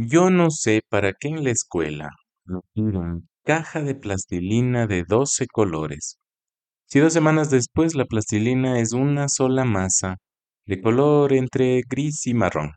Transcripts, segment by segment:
Yo no sé para qué en la escuela nos piden caja de plastilina de 12 colores. Si dos semanas después la plastilina es una sola masa de color entre gris y marrón.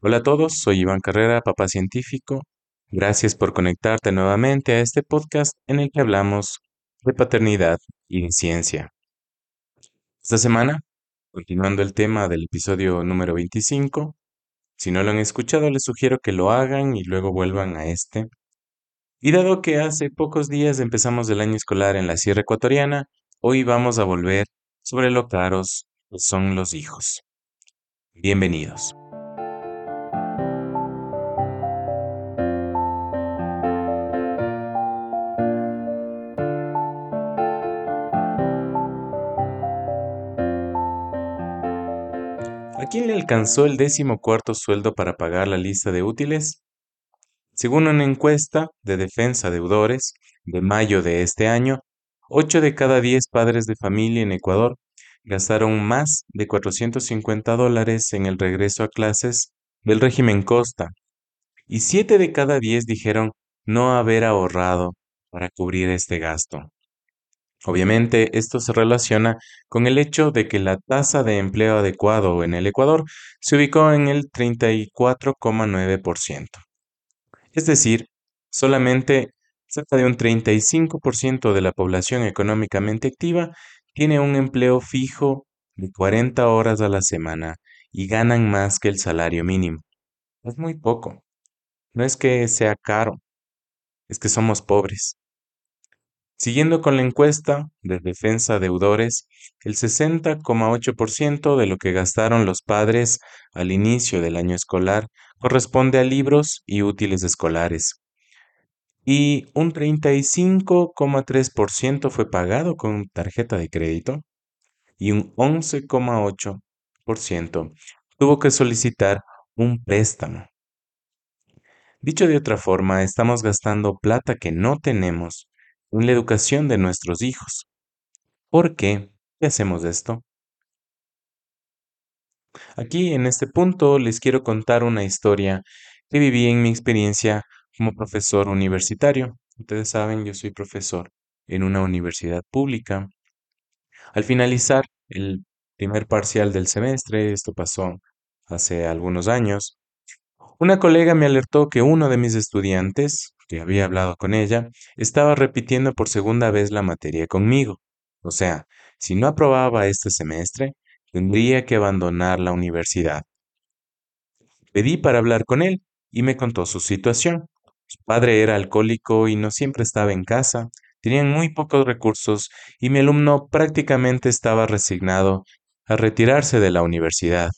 Hola a todos, soy Iván Carrera, papá científico. Gracias por conectarte nuevamente a este podcast en el que hablamos de paternidad y de ciencia. Esta semana, continuando el tema del episodio número 25, si no lo han escuchado, les sugiero que lo hagan y luego vuelvan a este. Y dado que hace pocos días empezamos el año escolar en la Sierra Ecuatoriana, hoy vamos a volver sobre lo caros que son los hijos. Bienvenidos. Alcanzó el décimo cuarto sueldo para pagar la lista de útiles? Según una encuesta de Defensa Deudores de mayo de este año, 8 de cada 10 padres de familia en Ecuador gastaron más de 450 dólares en el regreso a clases del régimen Costa y 7 de cada 10 dijeron no haber ahorrado para cubrir este gasto. Obviamente, esto se relaciona con el hecho de que la tasa de empleo adecuado en el Ecuador se ubicó en el 34,9%. Es decir, solamente cerca de un 35% de la población económicamente activa tiene un empleo fijo de 40 horas a la semana y ganan más que el salario mínimo. Es muy poco. No es que sea caro, es que somos pobres. Siguiendo con la encuesta de defensa deudores, el 60,8% de lo que gastaron los padres al inicio del año escolar corresponde a libros y útiles escolares. Y un 35,3% fue pagado con tarjeta de crédito y un 11,8% tuvo que solicitar un préstamo. Dicho de otra forma, estamos gastando plata que no tenemos en la educación de nuestros hijos. ¿Por qué? ¿Qué hacemos esto? Aquí en este punto les quiero contar una historia que viví en mi experiencia como profesor universitario. Ustedes saben, yo soy profesor en una universidad pública. Al finalizar el primer parcial del semestre, esto pasó hace algunos años, una colega me alertó que uno de mis estudiantes, que había hablado con ella, estaba repitiendo por segunda vez la materia conmigo. O sea, si no aprobaba este semestre, tendría que abandonar la universidad. Pedí para hablar con él y me contó su situación. Su padre era alcohólico y no siempre estaba en casa, tenían muy pocos recursos y mi alumno prácticamente estaba resignado a retirarse de la universidad.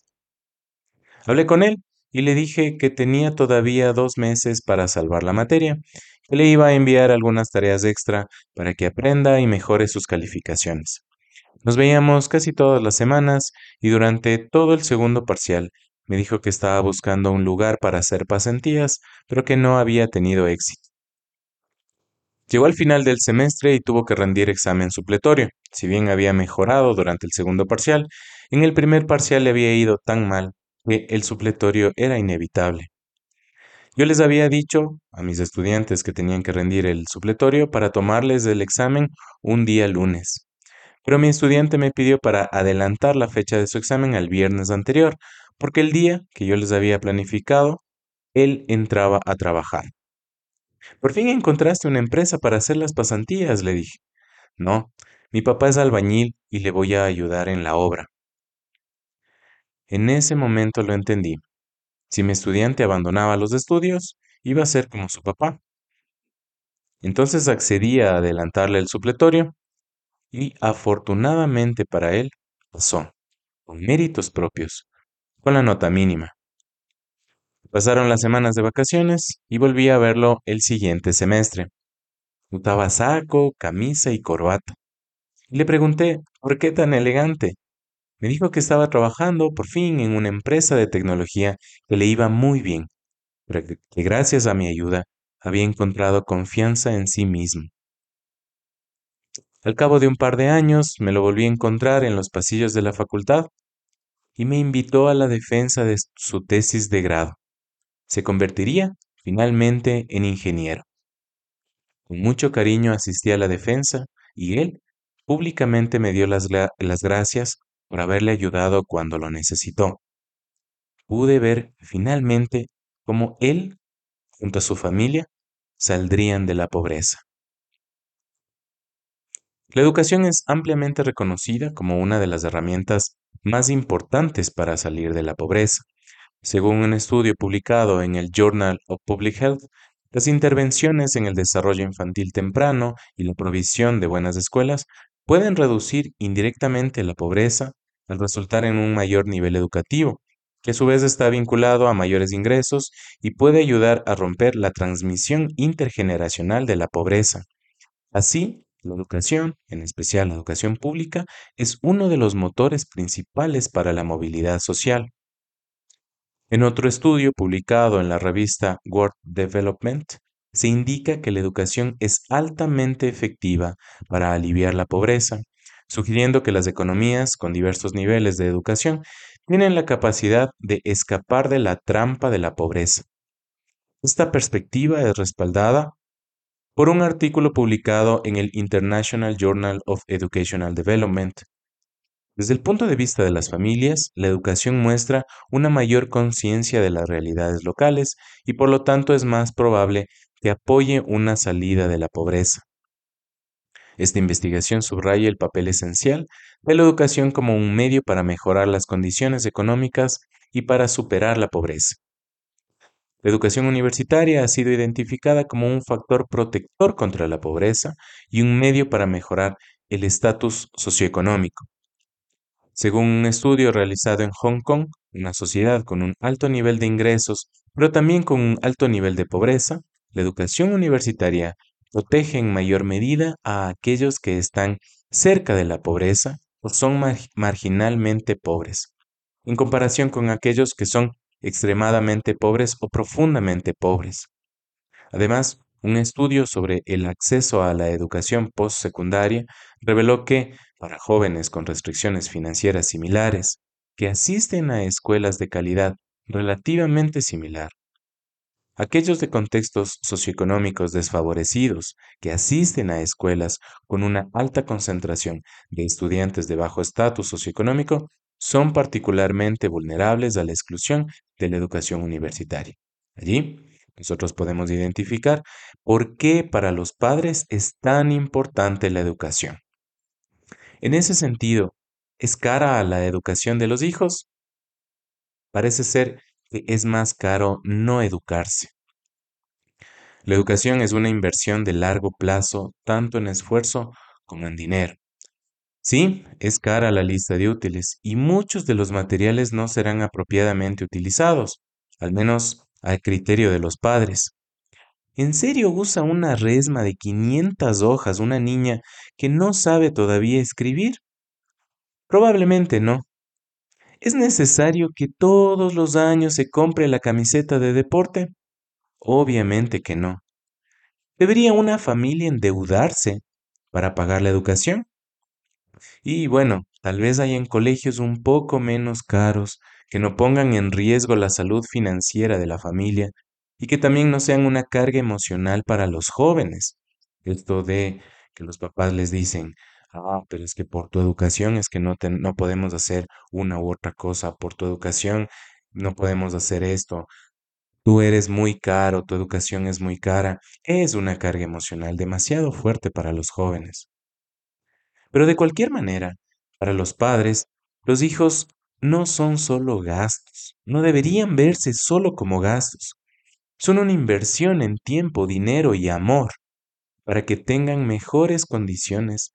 Hablé con él y le dije que tenía todavía dos meses para salvar la materia, que le iba a enviar algunas tareas extra para que aprenda y mejore sus calificaciones. Nos veíamos casi todas las semanas y durante todo el segundo parcial me dijo que estaba buscando un lugar para hacer pasantías, pero que no había tenido éxito. Llegó al final del semestre y tuvo que rendir examen supletorio. Si bien había mejorado durante el segundo parcial, en el primer parcial le había ido tan mal que el supletorio era inevitable. Yo les había dicho a mis estudiantes que tenían que rendir el supletorio para tomarles el examen un día lunes. Pero mi estudiante me pidió para adelantar la fecha de su examen al viernes anterior, porque el día que yo les había planificado, él entraba a trabajar. Por fin encontraste una empresa para hacer las pasantías, le dije. No, mi papá es albañil y le voy a ayudar en la obra. En ese momento lo entendí. Si mi estudiante abandonaba los estudios, iba a ser como su papá. Entonces accedí a adelantarle el supletorio y afortunadamente para él pasó, con méritos propios, con la nota mínima. Pasaron las semanas de vacaciones y volví a verlo el siguiente semestre. Usaba saco, camisa y corbata. Le pregunté, ¿por qué tan elegante? Me dijo que estaba trabajando por fin en una empresa de tecnología que le iba muy bien, pero que gracias a mi ayuda había encontrado confianza en sí mismo. Al cabo de un par de años me lo volví a encontrar en los pasillos de la facultad y me invitó a la defensa de su tesis de grado. se convertiría finalmente en ingeniero. Con mucho cariño asistí a la defensa y él públicamente me dio las, las gracias por haberle ayudado cuando lo necesitó. Pude ver finalmente cómo él, junto a su familia, saldrían de la pobreza. La educación es ampliamente reconocida como una de las herramientas más importantes para salir de la pobreza. Según un estudio publicado en el Journal of Public Health, las intervenciones en el desarrollo infantil temprano y la provisión de buenas escuelas pueden reducir indirectamente la pobreza al resultar en un mayor nivel educativo, que a su vez está vinculado a mayores ingresos y puede ayudar a romper la transmisión intergeneracional de la pobreza. Así, la educación, en especial la educación pública, es uno de los motores principales para la movilidad social. En otro estudio publicado en la revista World Development, se indica que la educación es altamente efectiva para aliviar la pobreza, sugiriendo que las economías con diversos niveles de educación tienen la capacidad de escapar de la trampa de la pobreza. Esta perspectiva es respaldada por un artículo publicado en el International Journal of Educational Development, desde el punto de vista de las familias, la educación muestra una mayor conciencia de las realidades locales y por lo tanto es más probable que apoye una salida de la pobreza. Esta investigación subraya el papel esencial de la educación como un medio para mejorar las condiciones económicas y para superar la pobreza. La educación universitaria ha sido identificada como un factor protector contra la pobreza y un medio para mejorar el estatus socioeconómico. Según un estudio realizado en Hong Kong, una sociedad con un alto nivel de ingresos, pero también con un alto nivel de pobreza, la educación universitaria protege en mayor medida a aquellos que están cerca de la pobreza o son marginalmente pobres, en comparación con aquellos que son extremadamente pobres o profundamente pobres. Además, un estudio sobre el acceso a la educación postsecundaria reveló que, para jóvenes con restricciones financieras similares, que asisten a escuelas de calidad relativamente similar, aquellos de contextos socioeconómicos desfavorecidos que asisten a escuelas con una alta concentración de estudiantes de bajo estatus socioeconómico son particularmente vulnerables a la exclusión de la educación universitaria. Allí, nosotros podemos identificar por qué para los padres es tan importante la educación. En ese sentido, ¿es cara a la educación de los hijos? Parece ser es más caro no educarse. La educación es una inversión de largo plazo, tanto en esfuerzo como en dinero. Sí, es cara la lista de útiles y muchos de los materiales no serán apropiadamente utilizados, al menos al criterio de los padres. ¿En serio usa una resma de 500 hojas una niña que no sabe todavía escribir? Probablemente no. ¿Es necesario que todos los años se compre la camiseta de deporte? Obviamente que no. ¿Debería una familia endeudarse para pagar la educación? Y bueno, tal vez hay en colegios un poco menos caros que no pongan en riesgo la salud financiera de la familia y que también no sean una carga emocional para los jóvenes. Esto de que los papás les dicen, ah, pero es que por tu educación es que no, no podemos hacer una u otra cosa, por tu educación no podemos hacer esto, tú eres muy caro, tu educación es muy cara, es una carga emocional demasiado fuerte para los jóvenes. Pero de cualquier manera, para los padres, los hijos no son solo gastos, no deberían verse solo como gastos. Son una inversión en tiempo, dinero y amor para que tengan mejores condiciones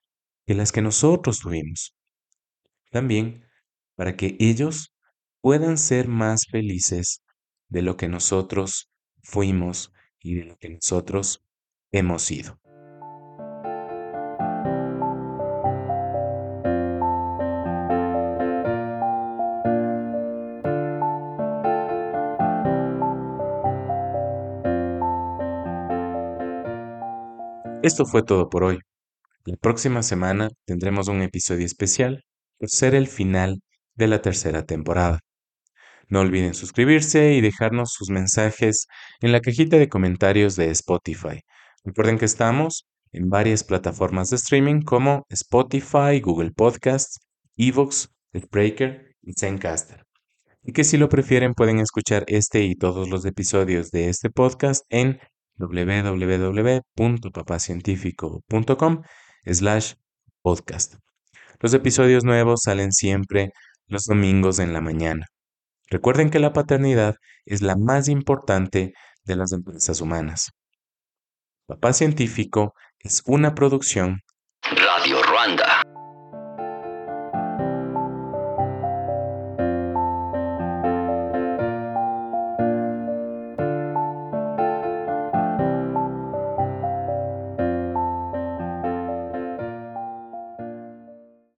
que las que nosotros tuvimos. También para que ellos puedan ser más felices de lo que nosotros fuimos y de lo que nosotros hemos sido. Esto fue todo por hoy. La próxima semana tendremos un episodio especial por ser el final de la tercera temporada. No olviden suscribirse y dejarnos sus mensajes en la cajita de comentarios de Spotify. Recuerden que estamos en varias plataformas de streaming como Spotify, Google Podcasts, Evox, Breaker y Zencaster. Y que si lo prefieren pueden escuchar este y todos los episodios de este podcast en www.papacientifico.com slash podcast. Los episodios nuevos salen siempre los domingos en la mañana. Recuerden que la paternidad es la más importante de las empresas humanas. Papá Científico es una producción Radio Ruanda.